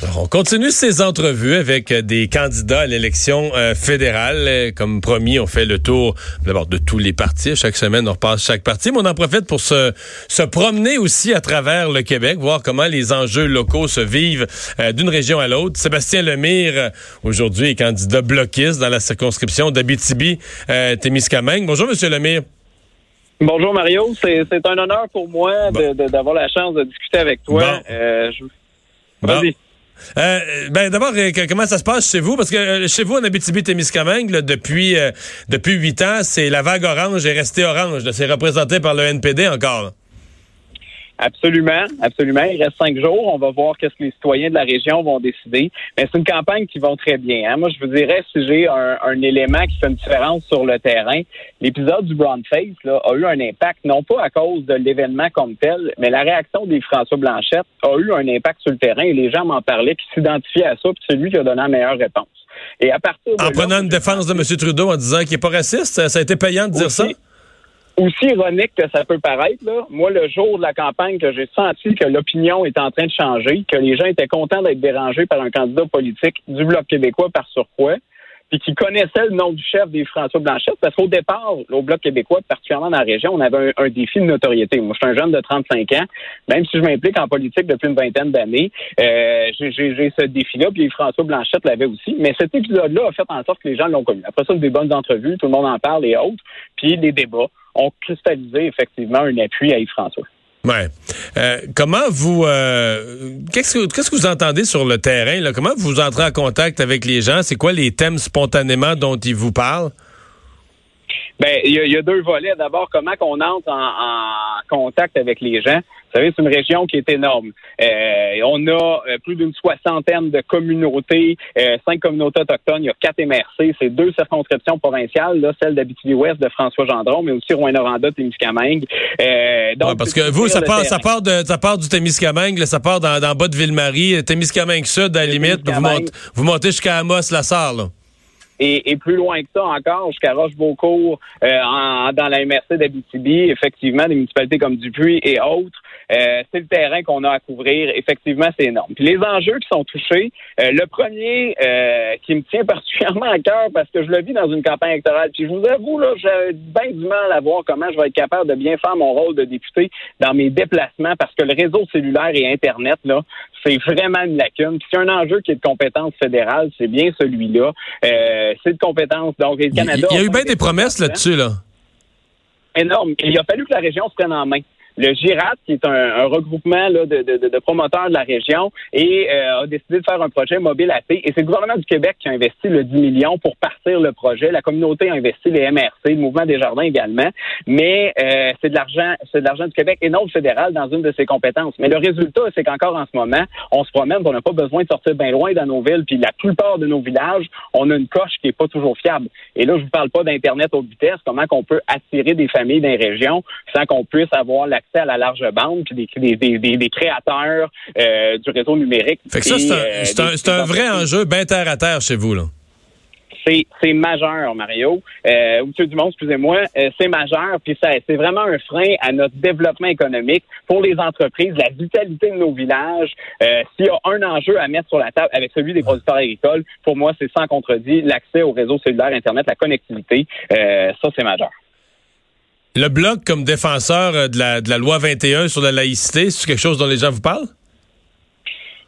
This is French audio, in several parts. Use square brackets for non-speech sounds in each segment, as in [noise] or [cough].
Alors, on continue ces entrevues avec euh, des candidats à l'élection euh, fédérale. Euh, Comme promis, on fait le tour d'abord de tous les partis. Chaque semaine, on repasse chaque parti, mais on en profite pour se, se promener aussi à travers le Québec, voir comment les enjeux locaux se vivent euh, d'une région à l'autre. Sébastien Lemire, aujourd'hui, est candidat bloquiste dans la circonscription d'Abitibi-Témiscamingue. Bonjour, Monsieur Lemire. Bonjour Mario, c'est un honneur pour moi de- de- d'avoir la chance de discuter avec toi. Bon. Euh, je- Bon. Vas-y. Euh, ben d'abord, euh, comment ça se passe chez vous? Parce que euh, chez vous, en Abitibi-Témiscamingue, là, depuis euh, depuis huit ans, c'est la vague orange est restée orange. là. C'est représenté par le NPD encore. Absolument, absolument. Il reste cinq jours. On va voir qu'est-ce que les citoyens de la région vont décider. Mais c'est une campagne qui va très bien. hein. Moi, je vous dirais, si j'ai un, un élément qui fait une différence sur le terrain, l'épisode du Brown Face là, a eu un impact, non pas à cause de l'événement comme tel, mais la réaction des François Blanchette a eu un impact sur le terrain et les gens m'en parlaient, qui s'identifiaient à ça, puis c'est lui qui a donné la meilleure réponse. Et à partir de En là, prenant une défense de M. Trudeau en disant qu'il est pas raciste, ça, ça a été payant de dire ça? Aussi. ironique que ça peut paraître, là, moi, le jour de la campagne que j'ai senti que l'opinion est en train de changer, que les gens étaient contents d'être dérangés par un candidat politique du Bloc québécois par surcroît, puis qui connaissait le nom du chef des François Blanchette, parce qu'au départ, au Bloc québécois, particulièrement dans la région, on avait un, un défi de notoriété. Moi, je suis un jeune de 35 ans, même si je m'implique en politique depuis une vingtaine d'années, euh, j'ai- ce défi-là, puis François Blanchette l'avait aussi, mais cet épisode-là a fait en sorte que les gens l'ont connu. Après ça, des bonnes entrevues, tout le monde en parle et autres, puis les débats ont cristallisé effectivement un appui à Yves-François. Ouais. Euh, comment vous euh, qu'est-ce que vous entendez sur le terrain Comment vous entrez en contact avec les gens? C'est quoi les thèmes spontanément dont ils vous parlent? Ben, il y, a- deux volets. D'abord, comment qu'on entre en, en contact avec les gens? Vous savez, c'est une région qui est énorme. Euh, on a euh, plus d'une soixantaine de communautés, euh, cinq communautés autochtones, il y a quatre MRC, c'est deux circonscriptions provinciales, là, celle d'Abitibi-Ouest de François Gendron, mais aussi Rouen-Noranda, Témiscamingue. Euh, donc, Ouais, parce que vous, ça part, ça part de, ça part du Témiscamingue, là, ça part dans, dans bas de Ville-Marie, Témiscamingue Sud à la limite, vous, montez, vous montez jusqu'à Amos, la Sarre, là. Et, et plus loin que ça encore, jusqu'à Rochebeaucourt, euh, en- dans la MRC d'Abitibi, effectivement, des municipalités comme Dupuis et autres, euh, c'est le terrain qu'on a à couvrir. Effectivement, c'est énorme. Puis les enjeux qui sont touchés, euh, le premier euh, qui me tient [laughs] particulièrement à cœur parce que je le vis dans une campagne électorale. Puis je vous avoue, là, j'ai bien du mal à voir comment je vais être capable de bien faire mon rôle de député dans mes déplacements parce que le réseau cellulaire et Internet, là, c'est vraiment une lacune. Puis c'est un enjeu qui est de compétence fédérale, c'est bien celui-là. Euh, c'est de compétence. Donc, le Il, Canada. il y a eu a bien des promesses là-dessus, là. énorme. Et il a fallu que la région se prenne en main. Le GIRAT, qui est un, un regroupement là, de, de- de- promoteurs de la région, et euh, a décidé de faire un projet mobile AT. Et c'est le gouvernement du Québec qui a investi le 10 millions pour partir le projet. La communauté a investi les MRC, le Mouvement des Jardins également. Mais euh, c'est de l'argent, c'est de l'argent du Québec et non du fédéral dans une de ses compétences. Mais le résultat, c'est qu'encore en ce moment, on se promène, on n'a pas besoin de sortir bien loin dans nos villes. Puis la plupart de nos villages, on a une coche qui est pas toujours fiable. Et là, je vous parle pas d'internet haute vitesse. Comment qu'on peut attirer des familles dans les régions sans qu'on puisse avoir l'accès à la large bande, puis des, des, des, des- des créateurs euh, du réseau numérique. Fait que ça, c'est un, euh, c'est un, un vrai enjeu bien terre à terre chez vous, là. C'est, c'est majeur, Mario. Euh, Monsieur Dumont, excusez-moi, euh, c'est majeur, puis ça, c'est vraiment un frein à notre développement économique pour les entreprises, la vitalité de nos villages. Euh, s'il y a un enjeu à mettre sur la table avec celui des producteurs agricoles, pour moi, c'est sans contredit l'accès au réseau cellulaire Internet, la connectivité. Euh, ça, c'est majeur. Le Bloc, comme défenseur euh, de la, de la loi 21 sur la laïcité, c'est quelque chose dont les gens vous parlent?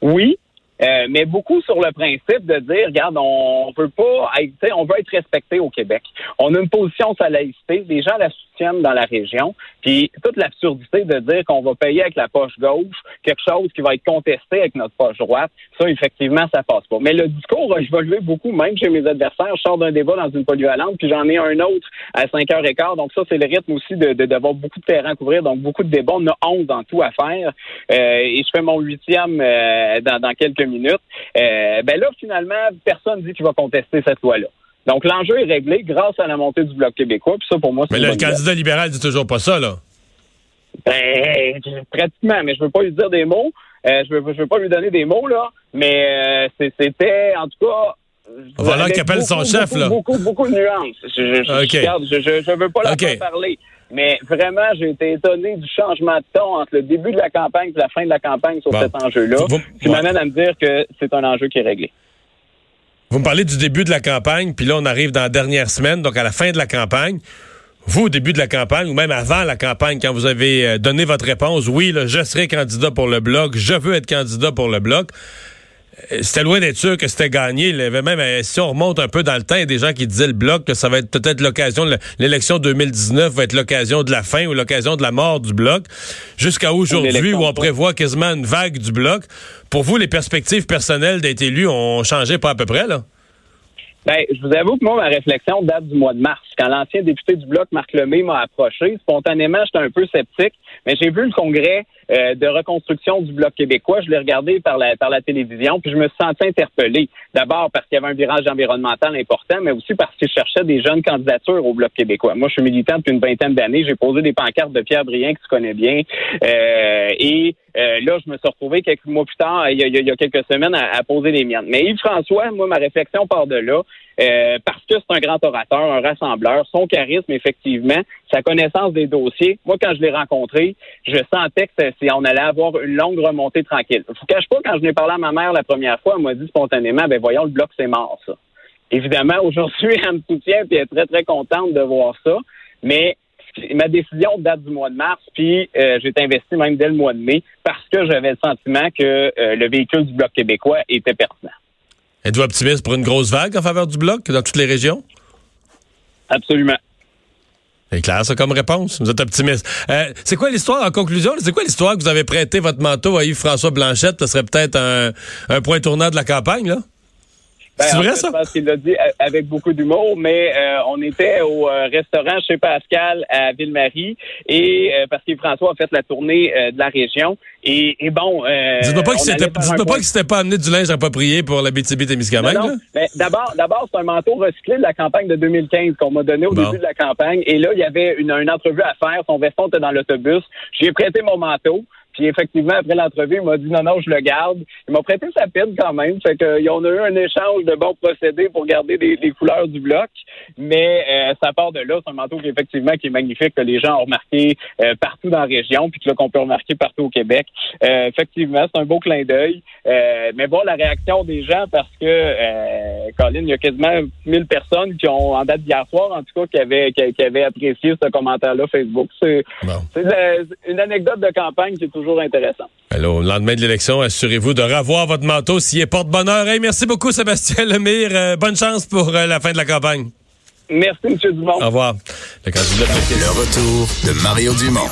Oui. Euh, mais beaucoup sur le principe de dire, regarde, on veut pas être, on veut être respecté au Québec. On a une position sur la laïcité, les gens la soutiennent dans la région, puis toute l'absurdité de dire qu'on va payer avec la poche gauche quelque chose qui va être contesté avec notre poche droite, ça, effectivement, ça passe pas. Mais le discours a évolué beaucoup, même chez mes adversaires. Je sors d'un débat dans une polyvalente, puis j'en ai un autre à 5h15. Donc ça, c'est le rythme aussi de, d'avoir beaucoup de terrain à couvrir, donc beaucoup de débats. On a 11 dans tout à faire. Euh, et je fais mon huitième euh, dans, dans, quelques minutes. Euh, ben là, finalement, personne dit qu'il va contester cette loi-là. Donc l'enjeu est réglé grâce à la montée du Bloc québécois. Puis ça, pour moi, c'est Mais le candidat libéral dit toujours pas ça, là. Ben, pratiquement, mais je veux pas lui dire des mots. Euh, je veux, je veux pas lui donner des mots, là. Mais euh, c'était, en tout cas, voilà qui appelle son chef, là. Beaucoup, beaucoup de nuances. Je, je, je, veux pas leur parler. Mais vraiment, j'ai été étonné du changement de ton entre le début de la campagne et la fin de la campagne sur cet enjeu-là, qui m'amène à me dire que c'est un enjeu qui est réglé. Vous me parlez du début de la campagne, puis là, on arrive dans la dernière semaine, donc à la fin de la campagne. Vous, au début de la campagne, ou même avant la campagne, quand vous avez euh, donné votre réponse, oui, là, je serai candidat pour le Bloc, je veux être candidat pour le Bloc. Euh, c'était loin d'être sûr que c'était gagné. Il y avait même, euh, si on remonte un peu dans le temps, il y a des gens qui disaient le bloc que ça va être peut-être l'occasion, l'élection 2019 va être l'occasion de la fin ou l'occasion de la mort du bloc. Jusqu'à aujourd'hui, où on prévoit quasiment une vague du bloc. Pour vous, les perspectives personnelles d'être élu ont changé pas à peu près, là? Ben, je vous avoue que moi, ma réflexion date du mois de mars. Quand l'ancien député du Bloc, Marc Lemay, m'a approché, spontanément, j'étais un peu sceptique, mais j'ai vu le congrès euh, de reconstruction du Bloc québécois. Je l'ai regardé par la, par la télévision, puis je me suis senti interpellé. D'abord parce qu'il y avait un virage environnemental important, mais aussi parce qu'il cherchait des jeunes candidatures au Bloc québécois. Moi, je suis militant depuis une vingtaine d'années. J'ai posé des pancartes de Pierre Brien, que tu connais bien. Euh, et euh, là, je me suis retrouvé quelques mois plus tard, il y a, il y a quelques semaines, à, à, poser les miennes. Mais Yves-François, moi, ma réflexion part de là. Euh, parce que c'est un grand orateur, un rassembleur, son charisme, effectivement, sa connaissance des dossiers. Moi, quand je l'ai rencontré, je sentais que si on allait avoir une longue remontée tranquille. Je vous cache pas, quand je n'ai parlé à ma mère la première fois, elle m'a dit spontanément, ben voyons, le bloc, c'est mort, ça. Évidemment, [laughs] aujourd'hui, elle me soutient et elle est très, très contente de voir ça. Mais ma décision date du mois de mars, puis euh, j'ai investi même dès le mois de mai parce que j'avais le sentiment que euh, le véhicule du Bloc québécois était pertinent. Êtes-vous optimiste pour une grosse vague en faveur du Bloc dans toutes les régions? Absolument. C'est clair, ça, comme réponse. Vous êtes optimiste. Euh, c'est quoi l'histoire, en conclusion? C'est quoi l'histoire que vous avez prêté votre manteau à Yves-François Blanchette? Ce serait peut-être un, un point tournant de la campagne, là? Ben, c'est vrai, ça? Je pense qu'il l'a dit avec beaucoup d'humour, mais euh, on était au euh, restaurant chez Pascal à Ville-Marie et euh, parce que François a fait la tournée de la région. Et, et bon... Dites-moi pas que c'était pas amené du linge approprié pour la BTB Témiscamingue, non, mais D'abord, d'abord c'est un manteau recyclé de la campagne de 2015 qu'on m'a donné au début de la campagne. Et là, il y avait une, une entrevue à faire. Son veston était dans l'autobus. J'ai prêté mon manteau. Puis effectivement, après l'entrevue, il m'a dit non, non, je le garde. Il m'a prêté sa pine quand même. Fait que, on a eu un échange de bons procédés pour garder les, couleurs du bloc. Mais euh, ça part de là. C'est un manteau qui effectivement qui est magnifique, que les gens ont remarqué euh, partout dans la région, puis que qu'on peut remarquer partout au Québec. Euh, effectivement, c'est un beau clin d'œil. mais bon, la réaction des gens, parce que Colin, il y a quasiment 1000 personnes qui ont, en date d'hier soir, en tout cas, qui avaient, qui, avaient apprécié ce commentaire-là Facebook. C'est une anecdote de campagne qui est toujours intéressant. Alors, au lendemain de l'élection, assurez-vous de revoir votre manteau s'il est porte-bonheur. merci beaucoup, Sébastien Lemire. Euh, bonne chance pour euh, la fin de la campagne. Merci, M. Dumont. Au revoir. Le, le retour de Mario Dumont.